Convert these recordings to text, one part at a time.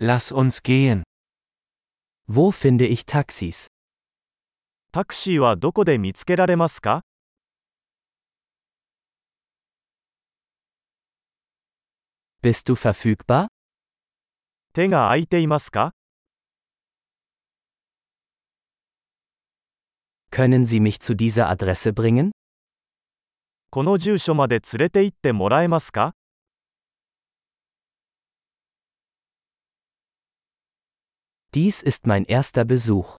Lass uns gehen. Wo finde ich Taxis? タクシーはどこで見つけられますか Bist du verfügbar? 手が空いていますか Können Sie mich zu dieser Adresse bringen? この住所まで連れて行ってもらえますか Dies ist mein erster Besuch.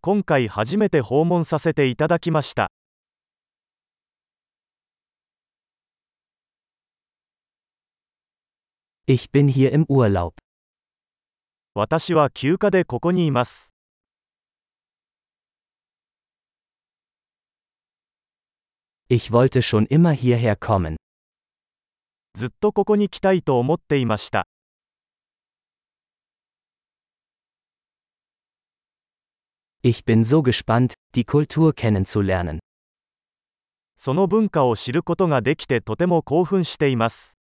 今回初めて訪問させていただきました。 Ich bin hier im Urlaub. 私は休暇でここにいます。 Ich wollte schon immer hierher kommen. ずっとここに来たいと思っていました。 Ich bin so gespannt, die Kultur kennenzulernen. その文化を知ることができてとても興奮しています。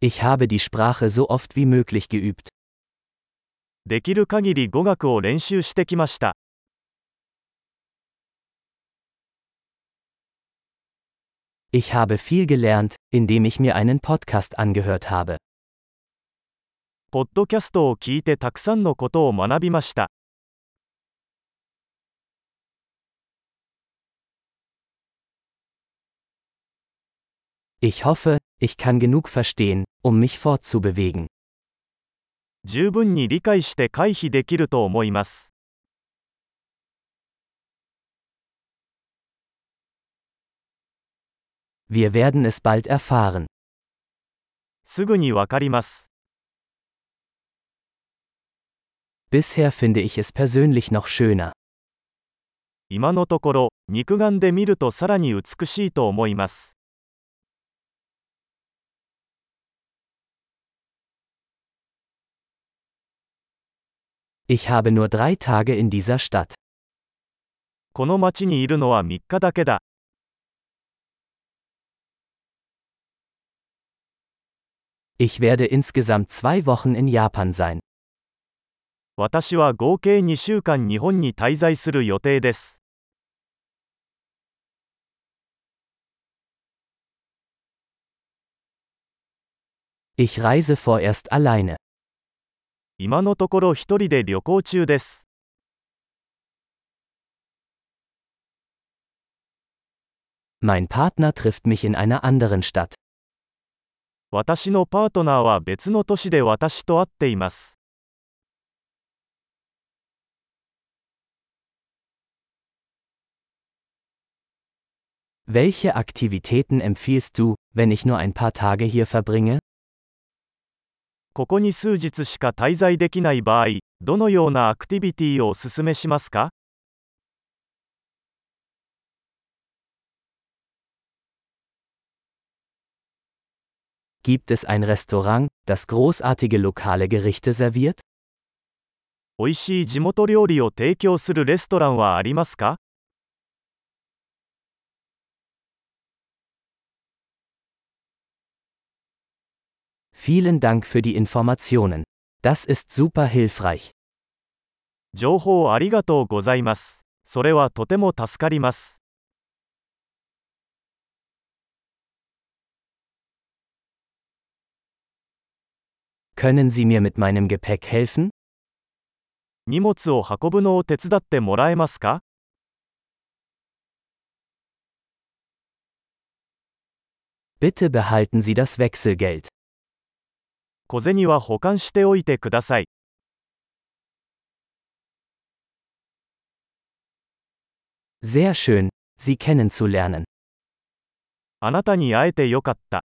Ich habe die Sprache so oft wie möglich geübt. できる限り語学を練習してきました。 Ich habe viel gelernt, indem ich mir einen Podcast angehört habe. ポッドキャストを聞いてたくさんのことを学びました。 Ich hoffe, ich kann genug verstehen, um mich fortzubewegen. 十分に理解して回避できると思います。 Wir werden es bald erfahren. すぐにわかります。 Bisher finde ich es persönlich noch schöner. 今のところ、肉眼で見るとさらに美しいと思います。 Ich habe nur drei Tage in dieser Stadt. この町にいるのは3日だけだ。 Ich werde insgesamt zwei Wochen in Japan sein. 私は合計2週間日本に滞在する予定です。 Ich reise vorerst alleine. 今のところ一人で旅行中です。 Mein Partner trifft mich in einer anderen Stadt. 私のパートナーは別の都市で私と会っています。Welche Aktivitäten empfiehlst du, wenn ich nur ein paar Tage hier verbringe? ここに数日しか滞在できない場合、どのようなアクティビティをお勧めしますか Gibt es ein Restaurant, das großartige lokale Gerichte serviert? 美味しい地元料理を提供するレストランはありますか Vielen Dank für die Informationen. Das ist super hilfreich. 情報ありがとうございます。それはとても助かります。 Können Sie mir mit meinem Gepäck helfen? 荷物を運ぶのを手伝ってもらえますか Bitte behalten Sie das Wechselgeld. 小銭は保管しておいてください。 Sehr schön, Sie kennenzulernen. あなたに会えてよかった。